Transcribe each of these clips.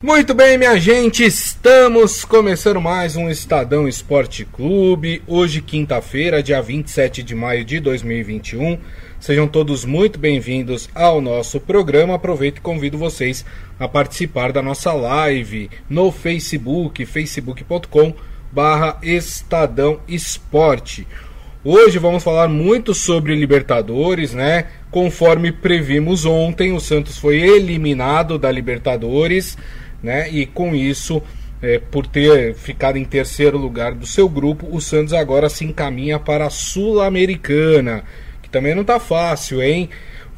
Muito bem, minha gente, estamos começando mais um Estadão Esporte Clube. Hoje, quinta-feira, dia 27 de maio de 2021. Sejam todos muito bem-vindos ao nosso programa. Aproveito e convido vocês a participar da nossa live no Facebook, facebook.com barra Estadão Esporte. Hoje vamos falar muito sobre Libertadores, né? Conforme previmos ontem, o Santos foi eliminado da Libertadores né? E com isso, é, por ter ficado em terceiro lugar do seu grupo, o Santos agora se encaminha para a Sul-Americana, que também não está fácil, hein?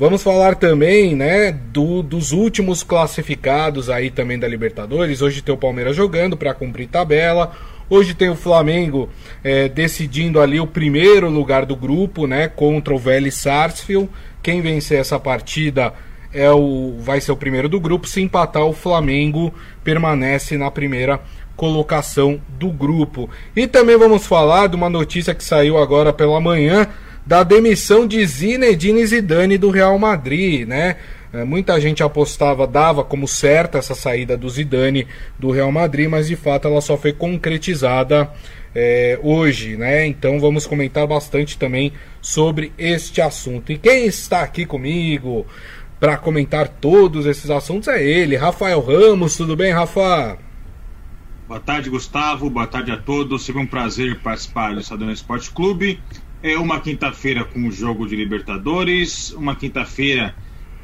Vamos falar também, né, do, dos últimos classificados aí também da Libertadores. Hoje tem o Palmeiras jogando para cumprir tabela. Hoje tem o Flamengo é, decidindo ali o primeiro lugar do grupo, né, contra o Vélez Sarsfield. Quem vencer essa partida é o, vai ser o primeiro do grupo. Se empatar, o Flamengo permanece na primeira colocação do grupo. E também vamos falar de uma notícia que saiu agora pela manhã da demissão de Zinedine Zidane do Real Madrid, né? É, muita gente apostava, dava como certa essa saída do Zidane do Real Madrid, mas de fato ela só foi concretizada é, hoje, né? Então vamos comentar bastante também sobre este assunto. E quem está aqui comigo para comentar todos esses assuntos é ele, Rafael Ramos. Tudo bem, Rafa? Boa tarde, Gustavo. Boa tarde a todos. Sempre um prazer participar do Estadão Esporte Clube. É uma quinta-feira com o jogo de Libertadores, uma quinta-feira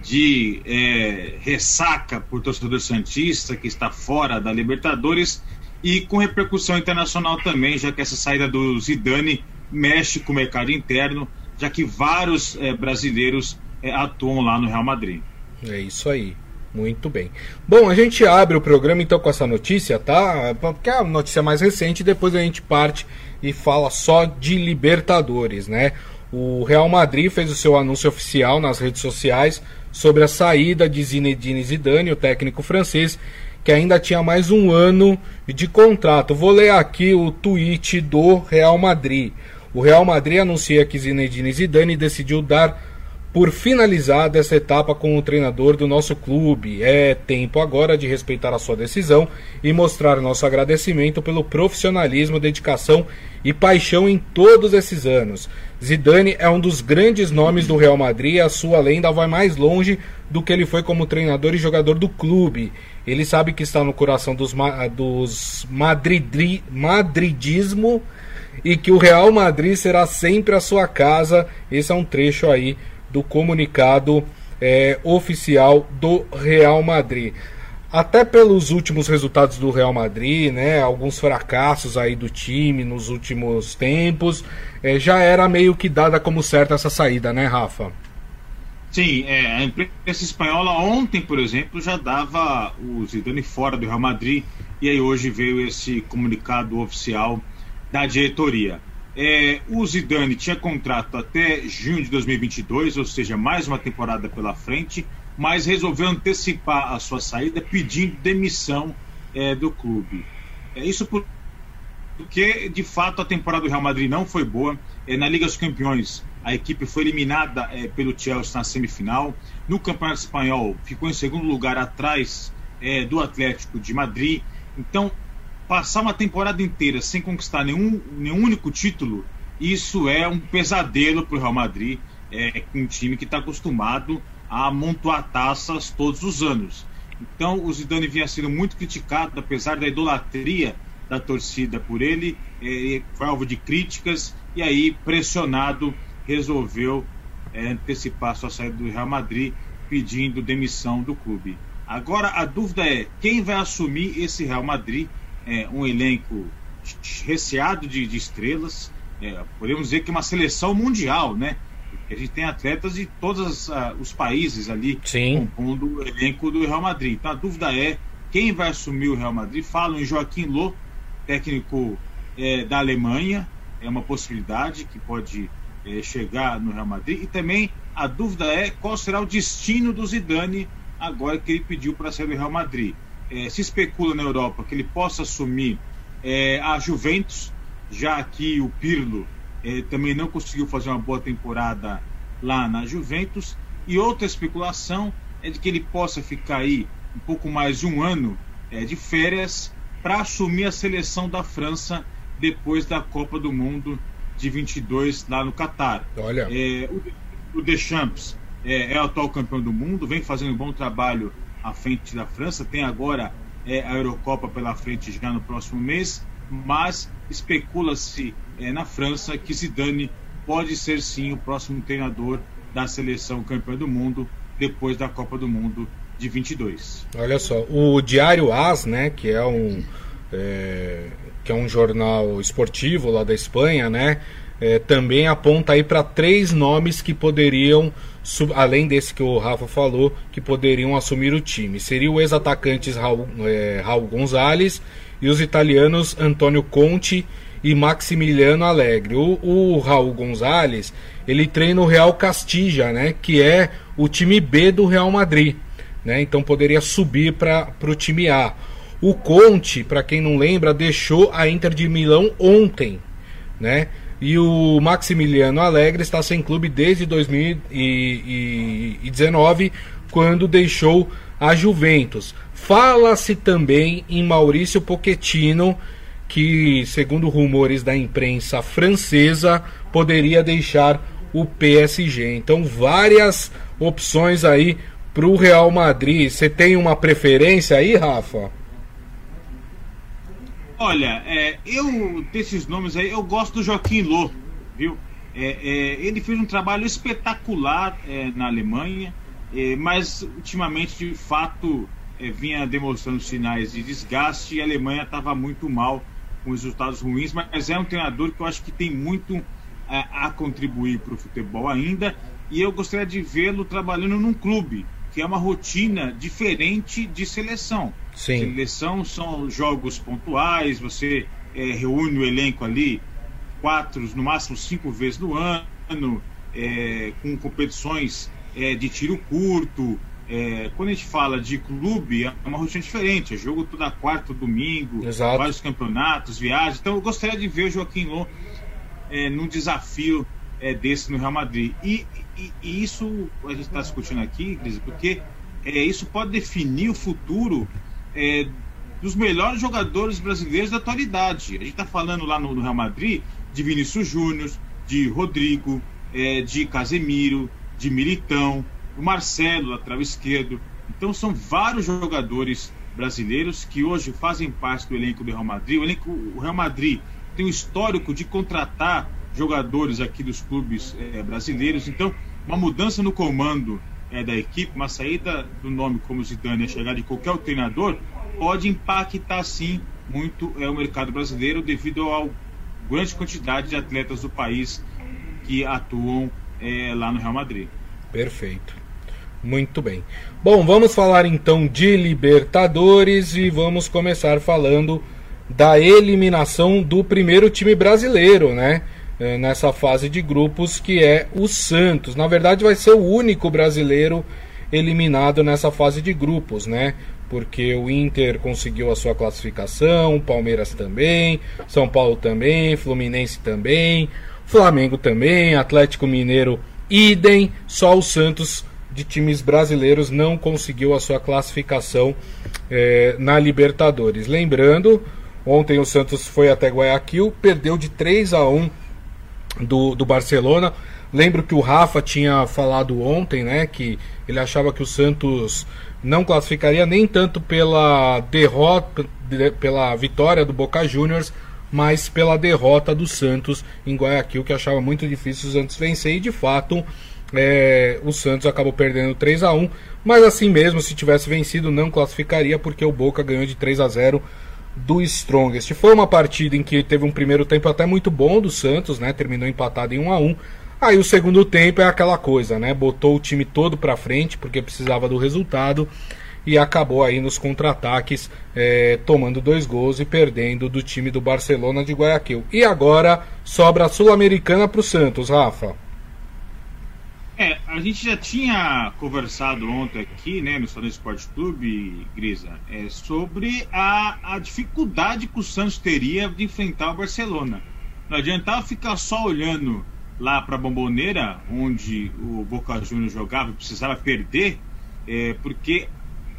de é, ressaca por torcedor Santista que está fora da Libertadores e com repercussão internacional também, já que essa saída do Zidane mexe com o mercado interno, já que vários é, brasileiros atuam lá no Real Madrid. É isso aí. Muito bem. Bom, a gente abre o programa então com essa notícia, tá? Porque é a notícia mais recente, depois a gente parte e fala só de Libertadores, né? O Real Madrid fez o seu anúncio oficial nas redes sociais sobre a saída de Zinedine Zidane, o técnico francês, que ainda tinha mais um ano de contrato. Vou ler aqui o tweet do Real Madrid. O Real Madrid anuncia que Zinedine Zidane decidiu dar por finalizada essa etapa com o treinador do nosso clube. É tempo agora de respeitar a sua decisão e mostrar nosso agradecimento pelo profissionalismo, dedicação e paixão em todos esses anos. Zidane é um dos grandes nomes do Real Madrid e a sua lenda vai mais longe do que ele foi como treinador e jogador do clube. Ele sabe que está no coração dos, dos madridri, madridismo e que o Real Madrid será sempre a sua casa. Esse é um trecho aí do comunicado é, oficial do Real Madrid. Até pelos últimos resultados do Real Madrid, né, alguns fracassos aí do time nos últimos tempos, é, já era meio que dada como certa essa saída, né, Rafa? Sim, é, a imprensa espanhola ontem, por exemplo, já dava o Zidane fora do Real Madrid e aí hoje veio esse comunicado oficial da diretoria. É, o Zidane tinha contrato até junho de 2022, ou seja, mais uma temporada pela frente, mas resolveu antecipar a sua saída pedindo demissão é, do clube. É isso porque, de fato, a temporada do Real Madrid não foi boa. É, na Liga dos Campeões, a equipe foi eliminada é, pelo Chelsea na semifinal. No Campeonato Espanhol, ficou em segundo lugar atrás é, do Atlético de Madrid. Então, passar uma temporada inteira sem conquistar nenhum, nenhum único título, isso é um pesadelo para o Real Madrid, é, um time que está acostumado a amontoar taças todos os anos. Então o Zidane vinha sendo muito criticado, apesar da idolatria da torcida por ele, é, foi alvo de críticas e aí pressionado resolveu é, antecipar sua saída do Real Madrid, pedindo demissão do clube. Agora a dúvida é quem vai assumir esse Real Madrid é, um elenco recheado de, de estrelas, é, podemos dizer que é uma seleção mundial, né? Porque a gente tem atletas de todos uh, os países ali Sim. compondo o elenco do Real Madrid. Então a dúvida é quem vai assumir o Real Madrid. Falam em Joaquim Lô, técnico é, da Alemanha, é uma possibilidade que pode é, chegar no Real Madrid. E também a dúvida é qual será o destino do Zidane agora que ele pediu para sair do Real Madrid é, se especula na Europa que ele possa assumir é, a Juventus, já que o Pirlo é, também não conseguiu fazer uma boa temporada lá na Juventus. E outra especulação é de que ele possa ficar aí um pouco mais de um ano é, de férias para assumir a seleção da França depois da Copa do Mundo de 22 lá no Catar. Olha. É, o, o Deschamps é, é o atual campeão do mundo, vem fazendo um bom trabalho à frente da França, tem agora é, a Eurocopa pela frente já no próximo mês, mas especula-se é, na França que Zidane pode ser sim o próximo treinador da seleção campeã do mundo depois da Copa do Mundo de 22. Olha só, o Diário As, né, que é um é, que é um jornal esportivo lá da Espanha, né, é, também aponta aí para três nomes que poderiam, além desse que o Rafa falou, que poderiam assumir o time. Seria o ex-atacante Raul, é, Raul Gonzalez e os italianos Antônio Conte e Maximiliano Alegre. O, o Raul Gonzalez, ele treina o Real Castilla, né, que é o time B do Real Madrid. Né, então poderia subir para o time A. O Conte, para quem não lembra, deixou a Inter de Milão ontem, né? E o Maximiliano Alegre está sem clube desde 2019, quando deixou a Juventus. Fala-se também em Maurício Pochettino, que, segundo rumores da imprensa francesa, poderia deixar o PSG. Então, várias opções aí para o Real Madrid. Você tem uma preferência aí, Rafa? Olha, é, eu desses nomes aí, eu gosto do Joaquim Lô, viu? É, é, ele fez um trabalho espetacular é, na Alemanha, é, mas ultimamente, de fato, é, vinha demonstrando sinais de desgaste e a Alemanha estava muito mal com resultados ruins, mas é um treinador que eu acho que tem muito a, a contribuir para o futebol ainda e eu gostaria de vê-lo trabalhando num clube, que é uma rotina diferente de seleção. Sim. Seleção são jogos pontuais, você é, reúne o elenco ali quatro, no máximo cinco vezes no ano, é, com competições é, de tiro curto. É, quando a gente fala de clube, é uma rotina diferente. É jogo toda quarta, domingo, Exato. vários campeonatos, viagens. Então eu gostaria de ver o Joaquim Lô é, num desafio é, desse no Real Madrid. E, e, e isso a gente está discutindo aqui, Cris, porque é, isso pode definir o futuro é, dos melhores jogadores brasileiros da atualidade. A gente está falando lá no, no, Real Madrid de Vinícius Júnior, de Rodrigo, é, de Casemiro, de Militão, o Marcelo, lateral esquerdo. Então são vários jogadores brasileiros que hoje fazem parte do elenco do Real Madrid. O, elenco, o Real Madrid tem um histórico de contratar jogadores aqui dos clubes é, brasileiros. Então, uma mudança no comando é, da equipe, uma saída do nome como Zidane, a chegada de qualquer treinador, pode impactar sim muito é, o mercado brasileiro devido à grande quantidade de atletas do país que atuam é, lá no Real Madrid. Perfeito. Muito bem. Bom, vamos falar então de Libertadores e vamos começar falando da eliminação do primeiro time brasileiro, né? Eh, nessa fase de grupos, que é o Santos. Na verdade, vai ser o único brasileiro eliminado nessa fase de grupos, né? Porque o Inter conseguiu a sua classificação, o Palmeiras também, São Paulo também, Fluminense também, Flamengo também, Atlético Mineiro idem, só o Santos de times brasileiros não conseguiu a sua classificação eh, na Libertadores. Lembrando, ontem o Santos foi até Guayaquil, perdeu de 3 a 1 do, do Barcelona. Lembro que o Rafa tinha falado ontem, né, que ele achava que o Santos não classificaria nem tanto pela derrota, pela vitória do Boca Juniors, mas pela derrota do Santos em Guayaquil, que achava muito difícil o Santos vencer e de fato é, o Santos acabou perdendo 3 a 1 mas assim mesmo, se tivesse vencido, não classificaria, porque o Boca ganhou de 3 a 0 do Strongest. Foi uma partida em que teve um primeiro tempo até muito bom do Santos, né? Terminou empatado em 1 a 1. Aí o segundo tempo é aquela coisa, né? Botou o time todo para frente porque precisava do resultado e acabou aí nos contra-ataques é, tomando dois gols e perdendo do time do Barcelona de Guayaquil. E agora sobra a Sul-Americana para o Santos, Rafa. É, a gente já tinha conversado ontem aqui, né, no Estado Esporte Clube, Grisa, é, sobre a, a dificuldade que o Santos teria de enfrentar o Barcelona. Não adiantava ficar só olhando lá para a Bomboneira, onde o Boca Juniors jogava e precisava perder, é, porque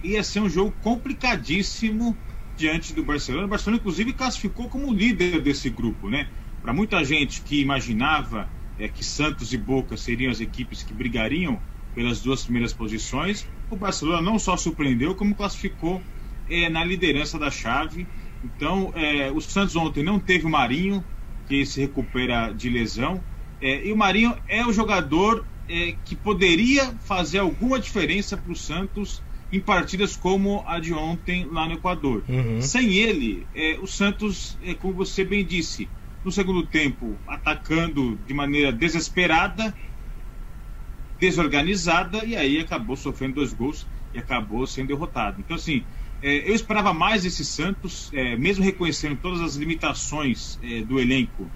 ia ser um jogo complicadíssimo diante do Barcelona. O Barcelona, inclusive, classificou como líder desse grupo, né? Para muita gente que imaginava é, que Santos e Boca seriam as equipes que brigariam pelas duas primeiras posições, o Barcelona não só surpreendeu, como classificou é, na liderança da chave. Então, é, o Santos ontem não teve o Marinho, que se recupera de lesão, é, e o Marinho é o jogador é, que poderia fazer alguma diferença para o Santos em partidas como a de ontem lá no Equador. Uhum. Sem ele, é, o Santos, é, como você bem disse, no segundo tempo, atacando de maneira desesperada, desorganizada, e aí acabou sofrendo dois gols e acabou sendo derrotado. Então, assim, é, eu esperava mais esse Santos, é, mesmo reconhecendo todas as limitações é, do elenco.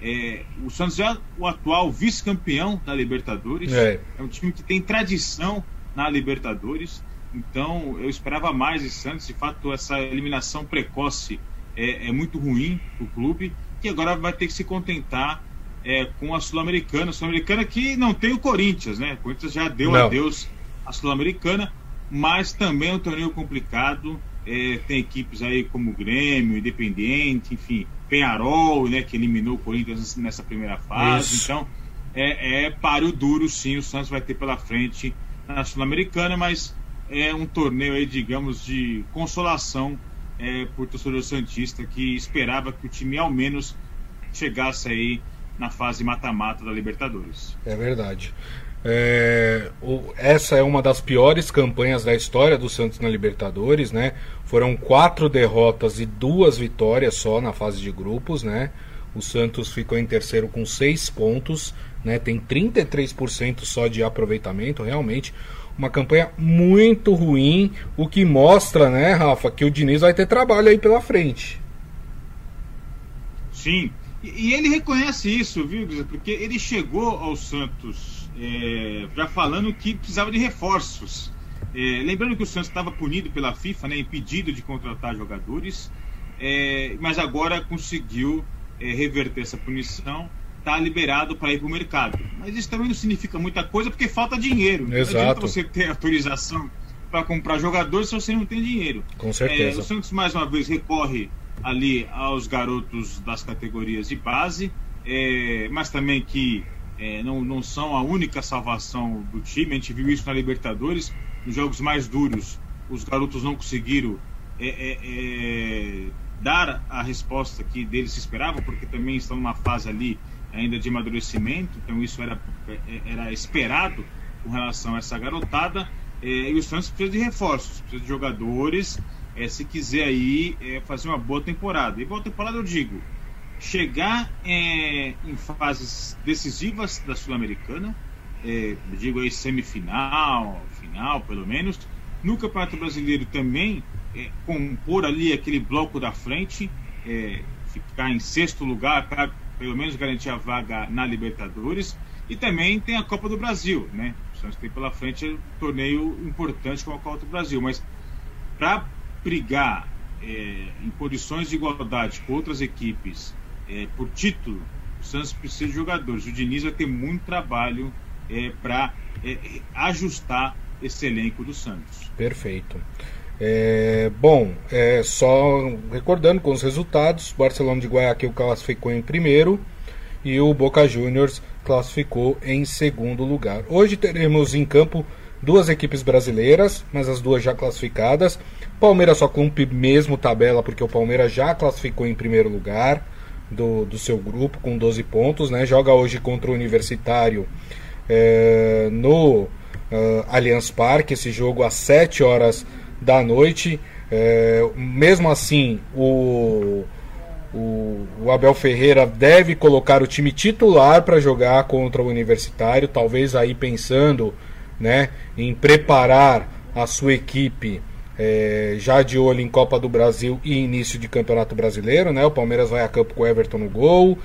É, o Santos é o atual vice-campeão da Libertadores, é. é um time que tem tradição na Libertadores. Então eu esperava mais de Santos. De fato, essa eliminação precoce é, é muito ruim para o clube, que agora vai ter que se contentar é, com a Sul-Americana. Sul-Americana que não tem o Corinthians, né? O Corinthians já deu não. adeus à Sul-Americana, mas também é um torneio complicado. É, tem equipes aí como Grêmio, Independiente, enfim, Penharol, né, que eliminou o Corinthians nessa primeira fase. Isso. Então, é, é páreo duro, sim. O Santos vai ter pela frente na Sul-Americana, mas é um torneio aí, digamos, de consolação é, por torcedor Santista que esperava que o time ao menos chegasse aí na fase mata-mata da Libertadores. É verdade. É, o, essa é uma das piores campanhas da história do Santos na Libertadores, né? Foram quatro derrotas e duas vitórias só na fase de grupos, né? O Santos ficou em terceiro com seis pontos, né? Tem 33% só de aproveitamento, realmente uma campanha muito ruim, o que mostra, né, Rafa, que o Diniz vai ter trabalho aí pela frente. Sim, e, e ele reconhece isso, viu, porque ele chegou ao Santos é, já falando que precisava de reforços. É, lembrando que o Santos estava punido pela FIFA, né, impedido de contratar jogadores, é, mas agora conseguiu é, reverter essa punição está liberado para ir para o mercado. Mas isso também não significa muita coisa porque falta dinheiro. Exato. Não adianta você ter autorização para comprar jogadores se você não tem dinheiro. Com certeza. É, o Santos mais uma vez recorre ali aos garotos das categorias de base, é, mas também que é, não, não são a única salvação do time. A gente viu isso na Libertadores, nos jogos mais duros, os garotos não conseguiram é, é, é dar a resposta que deles se esperavam, porque também estão numa fase ali ainda de amadurecimento, então isso era, era esperado com relação a essa garotada. É, e o Santos precisa de reforços, precisa de jogadores, é, se quiser aí é, fazer uma boa temporada. E boa temporada eu digo, chegar é, em fases decisivas da Sul-Americana, é, digo aí semifinal, final pelo menos, no Campeonato Brasileiro também é, compor ali aquele bloco da frente, ficar em sexto lugar, pelo menos garantir a vaga na Libertadores. E também tem a Copa do Brasil, né? O Santos tem pela frente um torneio importante como a Copa do Brasil. Mas para brigar é, em condições de igualdade com outras equipes é, por título, o Santos precisa de jogadores. O Diniz vai ter muito trabalho é, para é, ajustar esse elenco do Santos. Perfeito. É, bom, é, só recordando com os resultados: Barcelona de Guayaquil classificou em primeiro e o Boca Juniors classificou em segundo lugar. Hoje teremos em campo duas equipes brasileiras, mas as duas já classificadas. Palmeiras só cumpre mesmo tabela, porque o Palmeiras já classificou em primeiro lugar do, do seu grupo com 12 pontos. Né? Joga hoje contra o Universitário é, no uh, Allianz Parque, esse jogo às 7 horas da noite. É, mesmo assim, o, o, o, Abel Ferreira deve colocar o time titular para jogar contra o Universitário, talvez aí pensando né, em preparar a sua equipe é, já de olho em Copa do Brasil e início de Campeonato Brasileiro. Né, o Palmeiras vai a campo com o Everton no gol.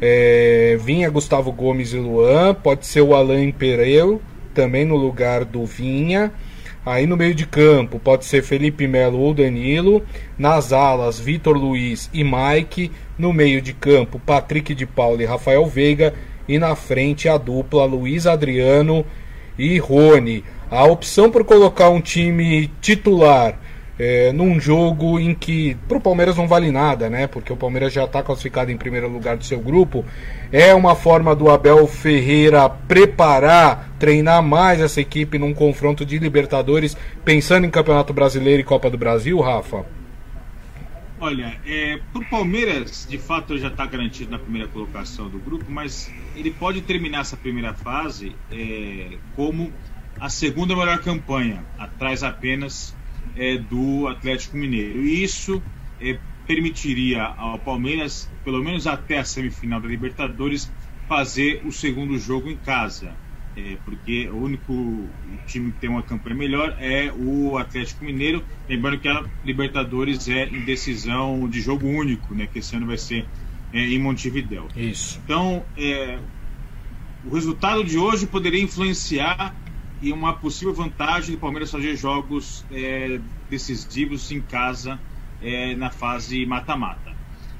É, vinha Gustavo Gomes e Luan, pode ser o Alain Pereu também no lugar do Vinha. Aí no meio de campo pode ser Felipe Melo ou Danilo. Nas alas, Vitor Luiz e Mike. No meio de campo, Patrick de Paula e Rafael Veiga. E na frente a dupla Luiz Adriano e Rony. A opção por colocar um time titular é, num jogo em que para o Palmeiras não vale nada, né? Porque o Palmeiras já está classificado em primeiro lugar do seu grupo. É uma forma do Abel Ferreira preparar, treinar mais essa equipe num confronto de Libertadores, pensando em Campeonato Brasileiro e Copa do Brasil, Rafa? Olha, é, para o Palmeiras, de fato, já está garantido na primeira colocação do grupo, mas ele pode terminar essa primeira fase é, como a segunda melhor campanha, atrás apenas é, do Atlético Mineiro. E isso é, permitiria ao Palmeiras, pelo menos até a semifinal da Libertadores, fazer o segundo jogo em casa. É, porque o único time que tem uma campanha melhor é o Atlético Mineiro. Lembrando que a Libertadores é em decisão de jogo único, né, que esse ano vai ser é, em Montevidéu. Isso. Então, é, o resultado de hoje poderia influenciar e uma possível vantagem do Palmeiras fazer jogos é, decisivos em casa é, na fase mata-mata.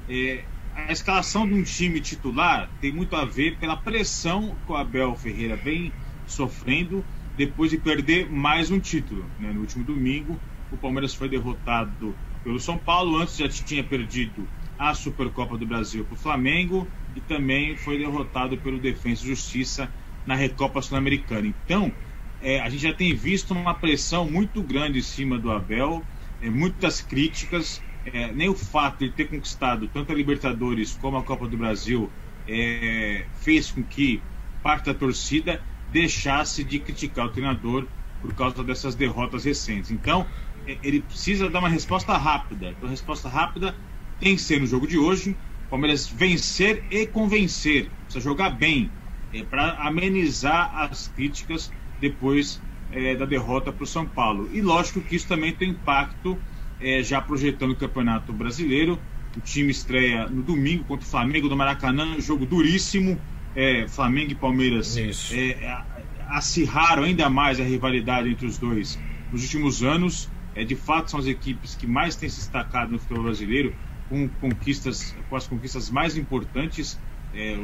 É, a escalação de um time titular tem muito a ver pela pressão que o Abel Ferreira vem sofrendo depois de perder mais um título. Né? No último domingo, o Palmeiras foi derrotado pelo São Paulo, antes já tinha perdido a Supercopa do Brasil para o Flamengo e também foi derrotado pelo Defensa e Justiça na Recopa Sul-Americana. Então, é, a gente já tem visto uma pressão muito grande em cima do Abel, é, muitas críticas. É, nem o fato de ter conquistado tanto a Libertadores como a Copa do Brasil é, fez com que parte da torcida deixasse de criticar o treinador por causa dessas derrotas recentes. Então, é, ele precisa dar uma resposta rápida. Então, a resposta rápida tem que ser no jogo de hoje. Palmeiras vencer e convencer. Precisa jogar bem é, para amenizar as críticas depois é, da derrota para o São Paulo. E lógico que isso também tem impacto, é, já projetando o Campeonato Brasileiro. O time estreia no domingo contra o Flamengo do Maracanã, jogo duríssimo. É, Flamengo e Palmeiras é, acirraram ainda mais a rivalidade entre os dois nos últimos anos. É, de fato, são as equipes que mais têm se destacado no futebol brasileiro, com conquistas, com as conquistas mais importantes. É,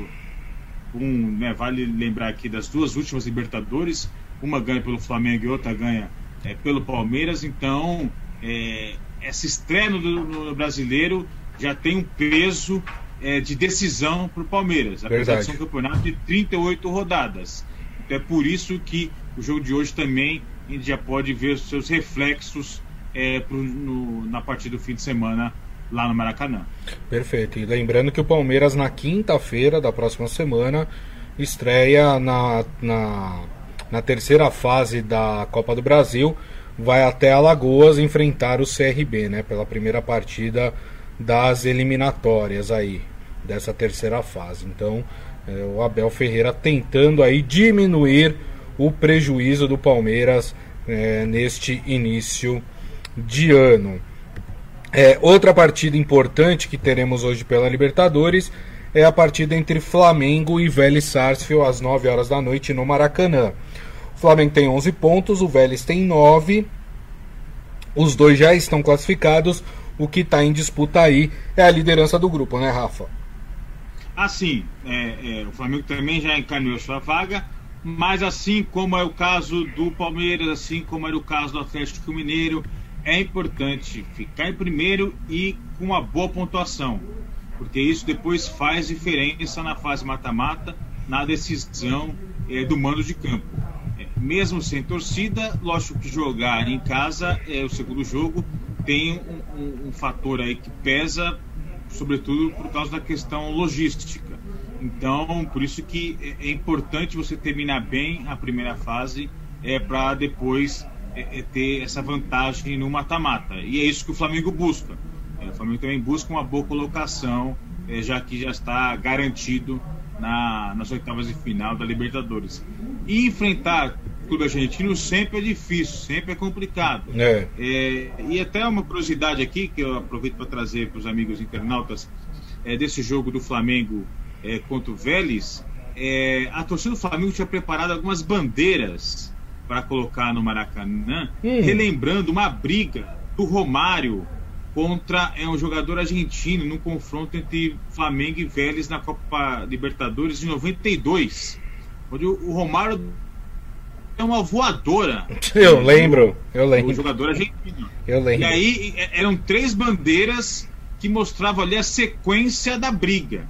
um, né, vale lembrar aqui das duas últimas Libertadores, uma ganha pelo Flamengo e outra ganha é, pelo Palmeiras. Então, é, essa estreia no, no, brasileiro já tem um peso é, de decisão para o Palmeiras, apesar de ser um campeonato de 38 rodadas. Então, é por isso que o jogo de hoje também a gente já pode ver os seus reflexos é, pro, no, na partida do fim de semana lá no Maracanã. Perfeito. E lembrando que o Palmeiras na quinta-feira da próxima semana estreia na, na, na terceira fase da Copa do Brasil. Vai até Alagoas enfrentar o CRB, né? Pela primeira partida das eliminatórias aí, dessa terceira fase. Então, é, o Abel Ferreira tentando aí diminuir o prejuízo do Palmeiras é, neste início de ano. É, outra partida importante que teremos hoje pela Libertadores é a partida entre Flamengo e Vélez Sarsfield às 9 horas da noite no Maracanã. Flamengo tem 11 pontos, o Vélez tem 9. Os dois já estão classificados. O que está em disputa aí é a liderança do grupo, né, Rafa? Assim, é, é, o Flamengo também já encaminhou sua vaga, mas assim como é o caso do Palmeiras, assim como era o caso do Atlético Mineiro, é importante ficar em primeiro e com uma boa pontuação, porque isso depois faz diferença na fase mata-mata, na decisão é, do mando de campo. Mesmo sem torcida, lógico que jogar em casa é o segundo jogo tem um, um, um fator aí que pesa, sobretudo por causa da questão logística. Então, por isso que é, é importante você terminar bem a primeira fase é para depois é, é ter essa vantagem no mata-mata. E é isso que o Flamengo busca. É, o Flamengo também busca uma boa colocação, é, já que já está garantido na, nas oitavas de final da Libertadores. E enfrentar clube argentino sempre é difícil, sempre é complicado. É. É, e até uma curiosidade aqui, que eu aproveito para trazer para os amigos internautas, é, desse jogo do Flamengo é, contra o Vélez, é, a torcida do Flamengo tinha preparado algumas bandeiras para colocar no Maracanã, hum. relembrando uma briga do Romário contra é um jogador argentino num confronto entre Flamengo e Vélez na Copa Libertadores de 92, onde o, Romário uma voadora. Eu lembro, eu lembro. O jogador argentino. Eu lembro. E aí eram três bandeiras que mostravam ali a sequência da briga.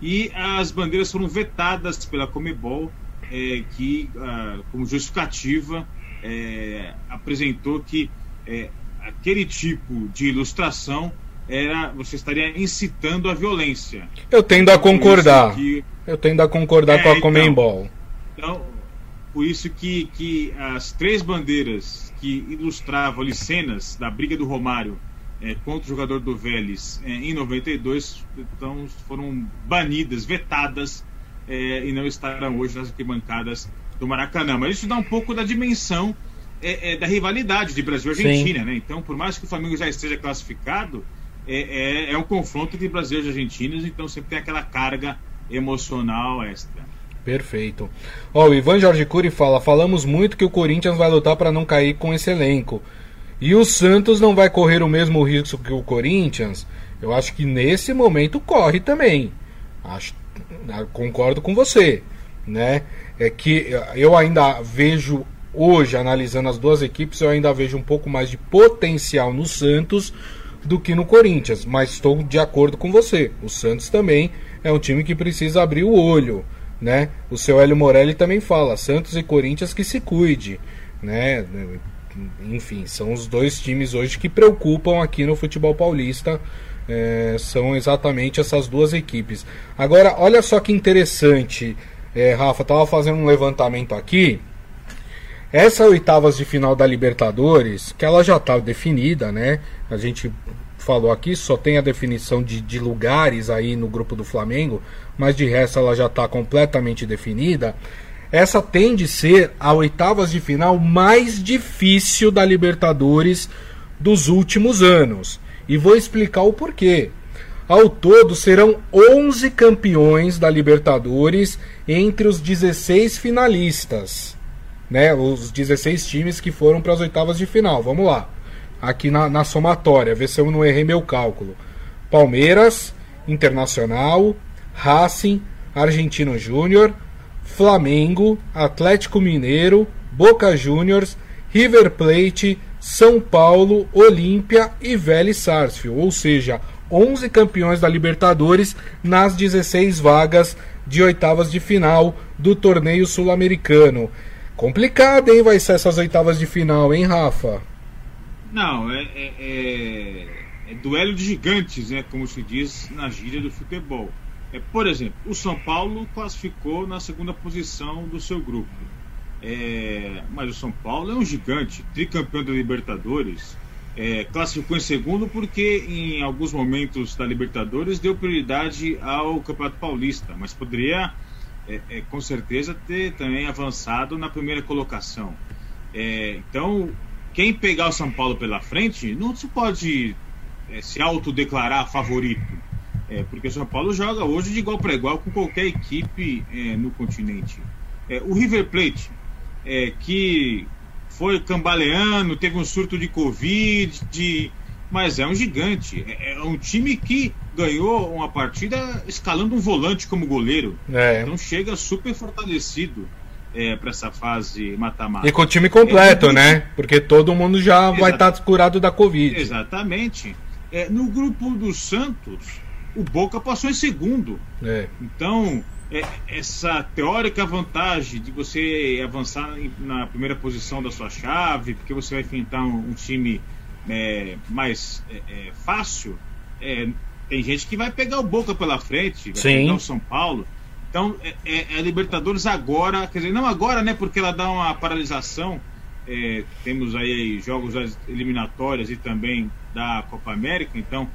E as bandeiras foram vetadas pela Comebol, é, que, ah, como justificativa, é, apresentou que é, aquele tipo de ilustração era você estaria incitando a violência. Eu tendo a concordar. Que, eu tendo a concordar é, com a então, Comembol. Então, por isso que, que as três bandeiras que ilustravam ali cenas da briga do Romário é, contra o jogador do Vélez é, em 92 então, foram banidas, vetadas é, e não estarão hoje nas arquibancadas do Maracanã. Mas isso dá um pouco da dimensão é, é, da rivalidade de Brasil e Argentina, né? Então, por mais que o Flamengo já esteja classificado, é, é, é um confronto entre Brasil e Argentina, então sempre tem aquela carga emocional extra. Perfeito. Ó, o Ivan Jorge Cury fala: falamos muito que o Corinthians vai lutar para não cair com esse elenco. E o Santos não vai correr o mesmo risco que o Corinthians? Eu acho que nesse momento corre também. Acho, concordo com você, né? É que eu ainda vejo hoje analisando as duas equipes, eu ainda vejo um pouco mais de potencial no Santos do que no Corinthians, mas estou de acordo com você. O Santos também é um time que precisa abrir o olho, né? O seu Hélio Morelli também fala, Santos e Corinthians que se cuide, né? Enfim, são os dois times hoje que preocupam aqui no futebol paulista. É, são exatamente essas duas equipes. Agora, olha só que interessante, é, Rafa, tava fazendo um levantamento aqui. Essa oitavas de final da Libertadores, que ela já está definida, né? A gente falou aqui, só tem a definição de, de lugares aí no grupo do Flamengo, mas de resto ela já está completamente definida. Essa tende a ser a oitavas de final mais difícil da Libertadores dos últimos anos. E vou explicar o porquê. Ao todo serão 11 campeões da Libertadores entre os 16 finalistas. Né, os 16 times que foram para as oitavas de final. Vamos lá aqui na, na somatória, ver se eu não errei meu cálculo. Palmeiras, Internacional, Racing, Argentino Júnior, Flamengo, Atlético Mineiro, Boca Juniors, River Plate, São Paulo, Olímpia e Vélez Sarsfield, ou seja, 11 campeões da Libertadores nas 16 vagas de oitavas de final do torneio sul-americano. Complicado, hein? Vai ser essas oitavas de final, hein, Rafa? Não, é, é, é, é, duelo de gigantes, né, como se diz na gíria do futebol. É, por exemplo, o São Paulo classificou na segunda posição do seu grupo. É, mas o São Paulo é um gigante, tricampeão da Libertadores. É, classificou em segundo porque em alguns momentos da Libertadores deu prioridade ao Campeonato Paulista, mas poderia é, é, com certeza ter também avançado na primeira colocação. É, então quem pegar o São Paulo pela frente não se pode é, se autodeclarar favorito. É, porque o São Paulo joga hoje de igual para igual com qualquer equipe é, no continente. É, o River Plate, é, que foi cambaleando, teve um surto de Covid, de... mas é um gigante. É, é, um time que ganhou uma partida escalando um volante como goleiro. Então chega super fortalecido é, para essa fase mata-mata. E com o time completo, é, né? Porque todo mundo já vai estar tá curado da Covid. Exatamente. É, no grupo do Santos, o Boca passou em segundo. É. Então, é, essa teórica vantagem de você avançar na primeira posição da sua chave, porque você vai enfrentar um, um time é, mais é, fácil, tem gente que vai pegar o Boca pela frente, vai Sim. pegar o São Paulo. Então, é, é, é, Libertadores agora, quer dizer, não agora, né? Porque ela dá uma paralisação. É, temos aí jogos eliminatórias e também da Copa América. Então,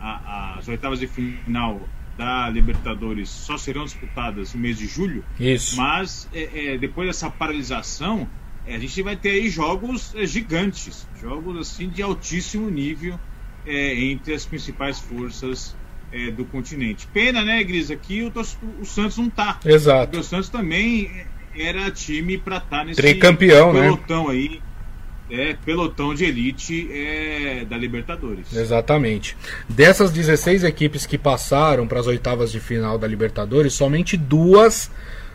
a, as oitavas de final da Libertadores só serão disputadas no mês de julho. Isso. Mas é, é depois dessa paralisação, é, a gente vai ter aí jogos é, gigantes, jogos assim de altíssimo nível entre as principais forças é, do continente. Pena, né, Gris? Aqui o, o Santos não tá. Exato. Porque o Santos também era time para estar tá nesse Tricampeão, né? pelotão né? aí. É, pelotão de elite é, da Libertadores. Exatamente. Dessas 16 equipes que passaram para as oitavas de final da Libertadores, somente duas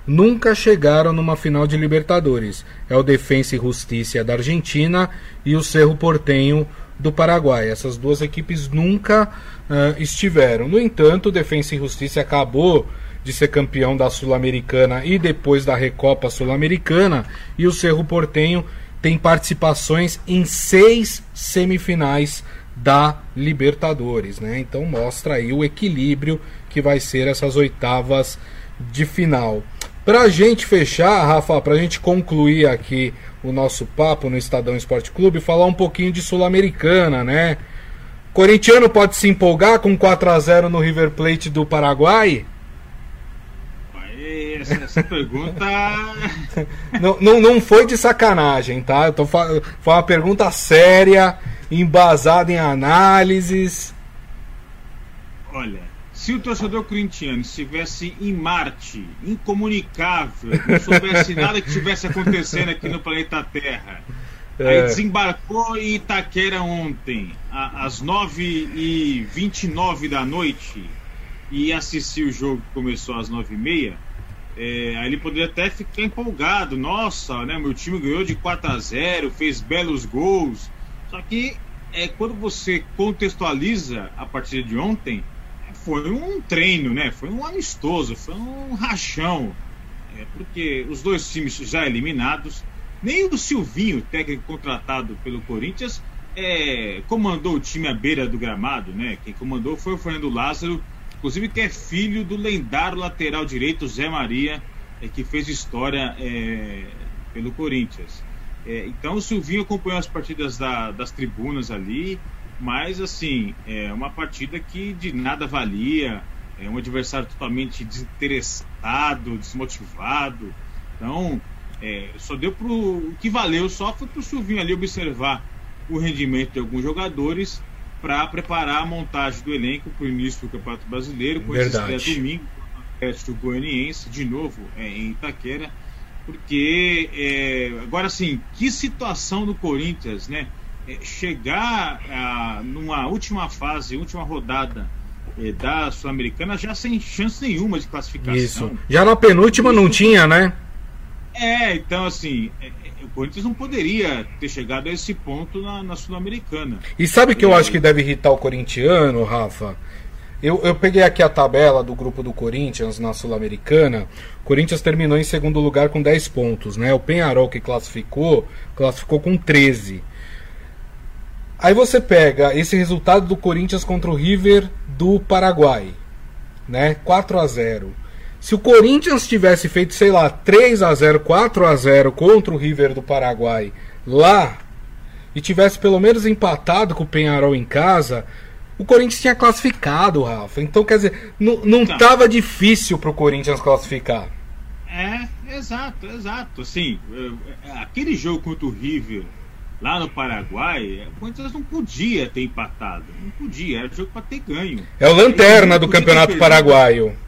nunca chegaram numa final de Libertadores. É o Defensa e Justiça da Argentina e o Cerro Portenho do Paraguai. Essas duas equipes nunca uh, estiveram. No entanto, o Defensa e Justiça acabou de ser campeão da Sul-Americana e depois da Recopa Sul-Americana, e o Cerro Portenho tem participações em seis semifinais da Libertadores, né? Então mostra aí o equilíbrio que vai ser essas oitavas de final. Pra gente fechar, Rafa, pra gente concluir aqui o nosso papo no Estadão Esporte Clube, falar um pouquinho de Sul-Americana, né? Corintiano pode se empolgar com 4 a 0 no River Plate do Paraguai? Essa, essa pergunta. não, não, não foi de sacanagem, tá? Eu tô, foi uma pergunta séria, embasada em análises. Olha, se o torcedor corintiano estivesse em Marte, incomunicável, não soubesse nada que estivesse acontecendo aqui no planeta Terra, é. aí desembarcou em Itaquera ontem, às 9h29 da noite, e assistiu o jogo que começou às 9h30, é, aí ele poderia até ficar empolgado. Nossa, né, meu time ganhou de 4 a 0 fez belos gols. Só que é, quando você contextualiza a partida de ontem, foi um treino, né? Foi um amistoso, foi um rachão. É, porque os dois times já eliminados, nem o Silvinho, técnico contratado pelo Corinthians, é, comandou o time à beira do gramado, né? Quem comandou foi o Fernando Lázaro, inclusive que é filho do lendário lateral direito Zé Maria, é, que fez história é, pelo Corinthians. É, então o Silvinho acompanhou as partidas da, das tribunas ali, mas assim, é uma partida que de nada valia, é um adversário totalmente desinteressado, desmotivado. Então, é, só deu pro. O que valeu só foi pro Silvinho ali observar o rendimento de alguns jogadores para preparar a montagem do elenco para o início do Campeonato Brasileiro, com Verdade. esse domingo, o Goianiense, de novo, é, em Itaquera. Porque, é, agora sim, que situação do Corinthians, né? É, chegar a, numa última fase, última rodada é, da Sul-Americana já sem chance nenhuma de classificação. Isso. Já na penúltima não tinha, né? É, então assim, é, é, Corinthians não poderia ter chegado a esse ponto na, na Sul-Americana. E sabe que eu acho que deve irritar o corintiano, Rafa? Eu, eu peguei aqui a tabela do grupo do Corinthians na Sul-Americana. O Corinthians terminou em segundo lugar com 10 pontos, né? O Penharol que classificou, classificou com 13. Aí você pega esse resultado do Corinthians contra o River do Paraguai, né? 4 a 0. Se o Corinthians tivesse feito, sei lá, 3 a 0, 4 a 0 contra o River do Paraguai lá e tivesse pelo menos empatado com o Penharol em casa, o Corinthians tinha classificado, Rafa. Então, quer dizer, não, não tá. tava difícil pro Corinthians classificar. É, exato, exato. Assim, é, é, aquele jogo contra o River lá no Paraguai, o Corinthians não podia ter empatado. Não podia, era jogo para ter ganho. É o lanterna do Campeonato Paraguaio.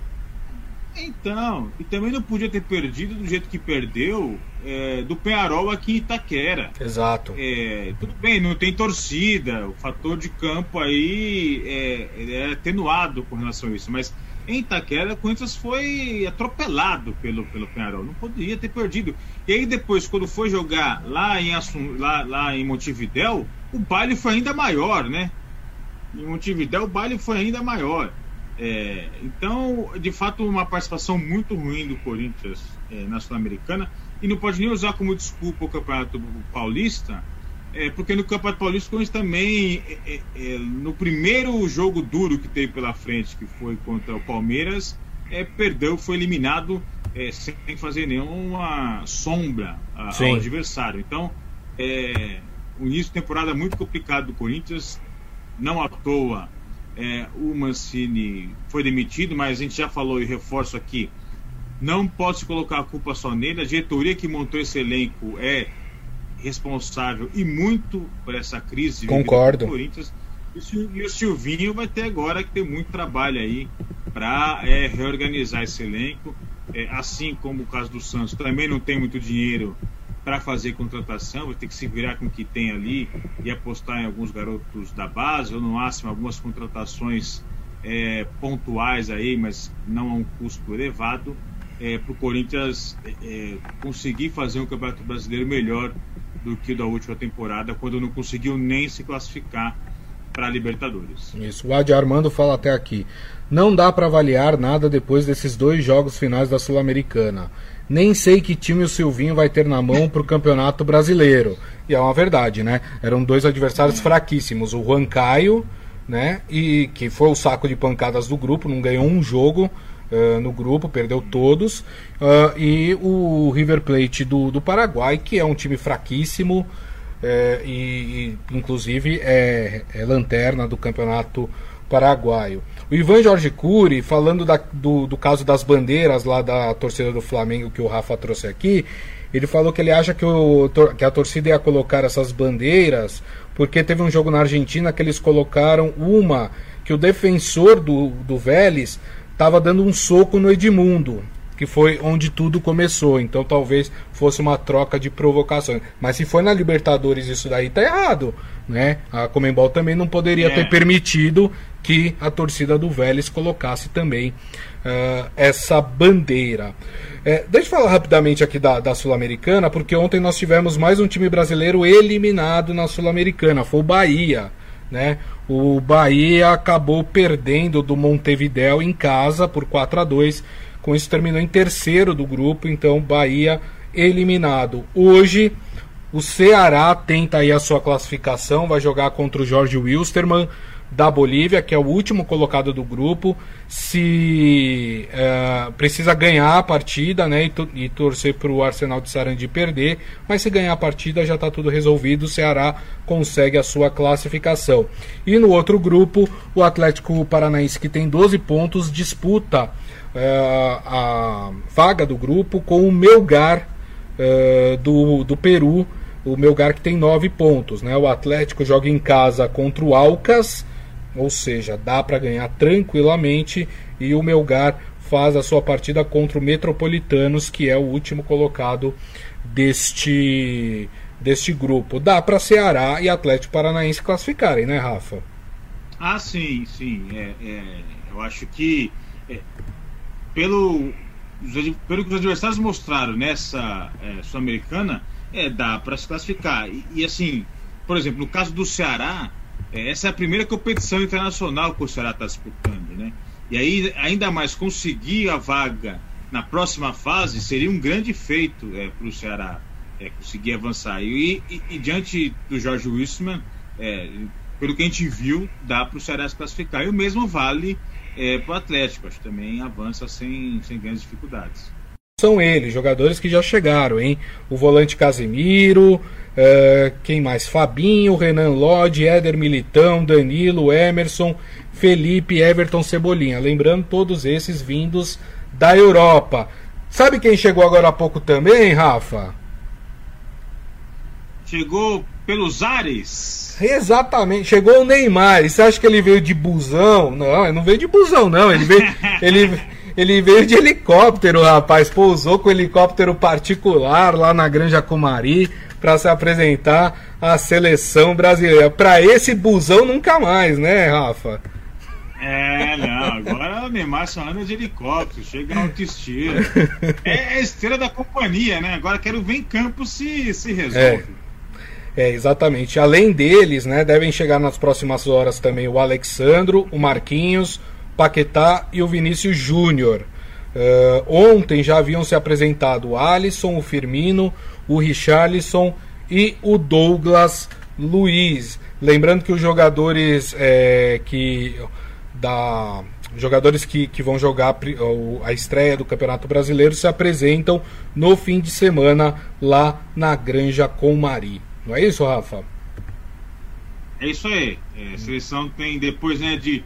Então, e também não podia ter perdido do jeito que perdeu é, do Penarol aqui em Itaquera. Exato. É, tudo bem, não tem torcida, o fator de campo aí é, é atenuado com relação a isso, mas em Itaquera, o Corinthians foi atropelado pelo, pelo Penarol. Não poderia ter perdido. E aí depois, quando foi jogar lá em, Assum, lá, lá em Montevidéu, o baile foi ainda maior, né? Em Montevidéu o baile foi ainda maior. É, então, de fato, uma participação muito ruim do Corinthians é, na Sul-Americana. E não pode nem usar como desculpa o Campeonato Paulista, é, porque no Campeonato Paulista o Corinthians também, é, é, é, no primeiro jogo duro que teve pela frente, que foi contra o Palmeiras, perdeu, foi eliminado sem fazer nenhuma sombra a, ao adversário. Então, o início de temporada muito complicado do Corinthians, não à toa é, o Mancini foi demitido, mas a gente já falou e reforço aqui, não pode se colocar a culpa só nele. A diretoria que montou esse elenco é responsável e muito por essa crise Concordo. do Corinthians. E o Silvinho vai ter agora que ter muito trabalho aí para é, reorganizar esse elenco. É, assim como o caso do Santos, também não tem muito dinheiro para fazer contratação, vai ter que se virar com o que tem ali e apostar em alguns garotos da base, ou no máximo algumas contratações é, pontuais aí, mas não a um custo elevado. é, para o Corinthians é, é, conseguir fazer um campeonato brasileiro melhor do que da última temporada, quando não conseguiu nem se classificar para a Libertadores. Isso, o Adi Armando fala até aqui. Não dá para avaliar nada depois desses dois jogos finais da Sul-Americana. Nem sei que time o Silvinho vai ter na mão para o Campeonato Brasileiro. E é uma verdade, né? Eram dois adversários fraquíssimos. O Juan Caio, né? E que foi o saco de pancadas do grupo, não ganhou um jogo uh, no grupo, perdeu todos. Uh, e o River Plate do, do Paraguai, que é um time fraquíssimo. Uh, e, e, inclusive é, é lanterna do campeonato paraguaio. O Ivan Jorge Cury, falando da, do, do caso das bandeiras lá da torcida do Flamengo que o Rafa trouxe aqui, ele falou que ele acha que, o, que a torcida ia colocar essas bandeiras porque teve um jogo na Argentina que eles colocaram uma que o defensor do, do Vélez estava dando um soco no Edmundo que foi onde tudo começou. Então talvez fosse uma troca de provocações. Mas se foi na Libertadores isso daí tá errado, né? A Comembol também não poderia é. ter permitido que a torcida do Vélez colocasse também uh, essa bandeira. É, deixa eu falar rapidamente aqui da, da Sul-Americana, porque ontem nós tivemos mais um time brasileiro eliminado na Sul-Americana, foi o Bahia. Né? O Bahia acabou perdendo do Montevideo em casa por 4 a 2 com isso terminou em terceiro do grupo, então Bahia eliminado. Hoje o Ceará tenta aí a sua classificação, vai jogar contra o Jorge Wilstermann da Bolívia, que é o último colocado do grupo. Se uh, precisa ganhar a partida né, e, e torcer para o Arsenal de Sarandi perder, mas se ganhar a partida já está tudo resolvido. O Ceará consegue a sua classificação. E no outro grupo, o Atlético Paranaense, que tem 12 pontos, disputa a vaga do grupo com o Melgar é, do, do Peru, o Melgar que tem nove pontos. Né? O Atlético joga em casa contra o Alcas, ou seja, dá para ganhar tranquilamente, e o Melgar faz a sua partida contra o Metropolitanos, que é o último colocado deste, deste grupo. Dá para Ceará e Atlético Paranaense classificarem, né, Rafa? Ah, sim, sim. É, é, eu acho que é, pelo, pelo que os adversários mostraram nessa é, Sul-Americana, é, dá para se classificar. E, e, assim, por exemplo, no caso do Ceará, é, essa é a primeira competição internacional que o Ceará está disputando, né? E aí, ainda mais conseguir a vaga na próxima fase seria um grande feito é, para o Ceará é, conseguir avançar. E, e, e, diante do Jorge Wilson, é, pelo que a gente viu, dá para o Ceará se classificar. E o mesmo vale é, para o Atlético. Acho que também avança sem, sem grandes dificuldades. São eles, jogadores que já chegaram, hein? O volante Casemiro, é, quem mais? Fabinho, Renan Lodge, Éder Militão, Danilo, Emerson, Felipe, Everton Cebolinha. Lembrando, todos esses vindos da Europa. Sabe quem chegou agora há pouco também, Rafa? Chegou pelos ares. Exatamente. Chegou o Neymar. E você acha que ele veio de busão? Não, ele não veio de busão, não. Ele veio, ele, ele veio de helicóptero, rapaz. Pousou com helicóptero particular lá na Granja Comari para se apresentar à seleção brasileira. Para esse busão nunca mais, né, Rafa? É, não, agora o Neymar só anda de helicóptero, chega na autoestima. É a estrela da companhia, né? Agora quero ver em campo se, se resolve. É. É, exatamente. Além deles, né, devem chegar nas próximas horas também o Alexandro, o Marquinhos, Paquetá e o Vinícius Júnior. Uh, ontem já haviam se apresentado o Alisson, o Firmino, o Richarlison e o Douglas Luiz. Lembrando que os jogadores é, que da jogadores que, que vão jogar a estreia do Campeonato Brasileiro se apresentam no fim de semana lá na Granja Comari. Não é isso, Rafa? É isso aí. É, a seleção tem, depois né, de,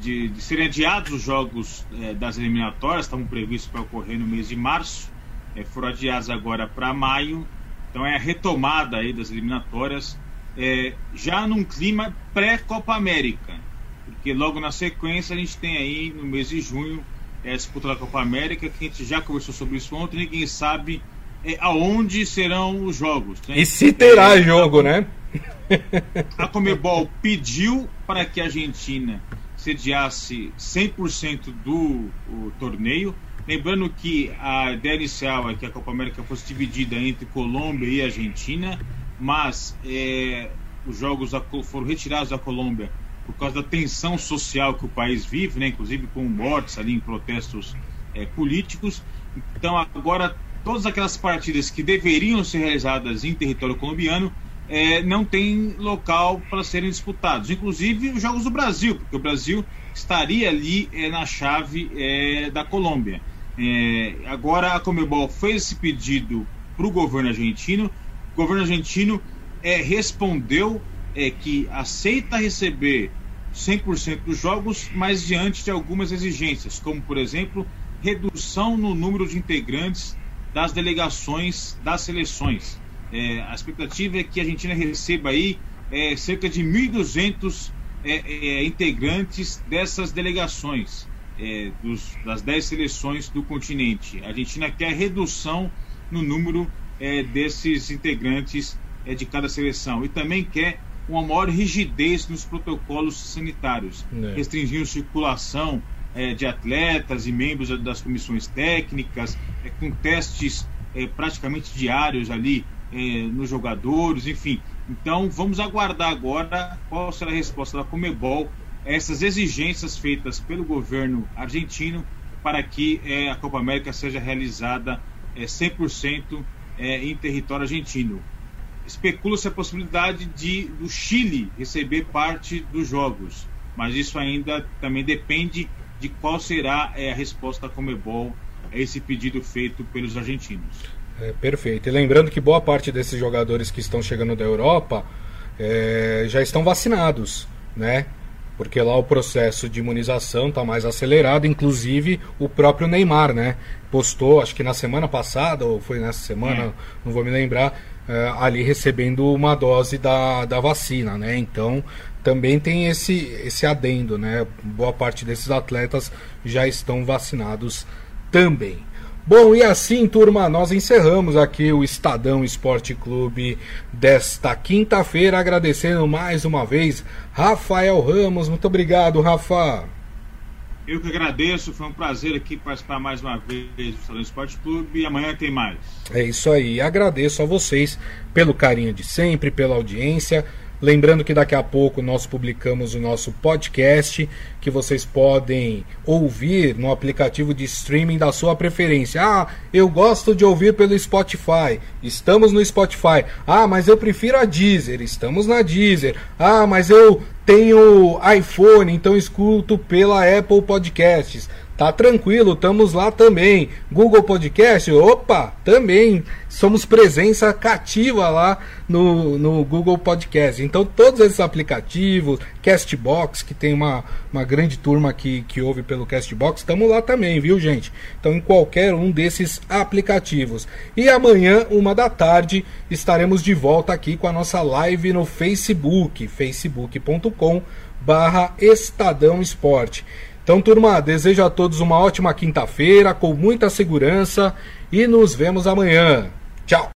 de, de serem adiados os jogos é, das eliminatórias, estavam previstos para ocorrer no mês de março, é, foram adiados agora para maio. Então é a retomada aí das eliminatórias, é, já num clima pré-Copa América. Porque logo na sequência a gente tem aí no mês de junho é, a disputa da Copa América, que a gente já conversou sobre isso ontem, ninguém sabe aonde serão os jogos. Né? E se terá é, jogo, né? A Comebol pediu para que a Argentina sediasse 100% do torneio, Lembrando que a ideia inicial é que a Copa América fosse dividida entre Colômbia e Argentina, mas é, os jogos foram retirados da Colômbia por causa da tensão social que o país vive, né, inclusive com mortes ali em protestos é, políticos. Então agora todas aquelas partidas que deveriam ser realizadas em território colombiano é, não tem local para serem disputados, inclusive os jogos do Brasil, porque o Brasil estaria ali é, na chave é, da Colômbia. É, agora a Comebol fez esse pedido para o governo argentino, o governo argentino é, respondeu é, que aceita receber 100% dos jogos, mas diante de algumas exigências, como por exemplo redução no número de integrantes das delegações das seleções. É, a expectativa é que a Argentina receba aí é, cerca de 1.200 é, é, integrantes dessas delegações, é, dos, das 10 seleções do continente. A Argentina quer redução no número é, desses integrantes de cada seleção e também quer uma maior rigidez nos protocolos sanitários, restringindo circulação é, de atletas e membros das comissões técnicas, é, com testes é, praticamente diários ali é, nos jogadores, enfim. Então vamos aguardar agora qual será a resposta da Comebol a essas exigências feitas pelo governo argentino para que é, a Copa América seja realizada 100% é, em território argentino. Especula-se a possibilidade de do Chile receber parte dos jogos, mas isso ainda também depende de qual será é, a resposta da Comebol a esse pedido feito pelos argentinos. É, perfeito. E lembrando que boa parte desses jogadores que estão chegando da Europa é, já estão vacinados, né? Porque lá o processo de imunização está mais acelerado, inclusive o próprio Neymar, né? Postou, acho que na semana passada, ou foi nessa semana, é. não vou me lembrar, é, ali recebendo uma dose da, da vacina, né? Então também tem esse, esse adendo, né? Boa parte desses atletas já estão vacinados também. Bom, e assim, turma, nós encerramos aqui o Estadão Esporte Clube desta quinta-feira, agradecendo mais uma vez Rafael Ramos. Muito obrigado, Rafa. Eu que agradeço, foi um prazer aqui participar mais uma vez do Estadão Esporte Clube e amanhã tem mais. É isso aí, agradeço a vocês pelo carinho de sempre, pela audiência. Lembrando que daqui a pouco nós publicamos o nosso podcast, que vocês podem ouvir no aplicativo de streaming da sua preferência. Ah, eu gosto de ouvir pelo Spotify. Estamos no Spotify. Ah, mas eu prefiro a Deezer. Estamos na Deezer. Ah, mas eu tenho iPhone, então escuto pela Apple Podcasts. Tá tranquilo, estamos lá também. Google Podcast, opa, também somos presença cativa lá no, no Google Podcast. Então, todos esses aplicativos, Castbox, que tem uma, uma grande turma que, que ouve pelo Castbox, estamos lá também, viu, gente? Então, em qualquer um desses aplicativos. E amanhã, uma da tarde, estaremos de volta aqui com a nossa live no Facebook, facebook.com barra Estadão Esporte. Então, turma, desejo a todos uma ótima quinta-feira, com muita segurança e nos vemos amanhã. Tchau!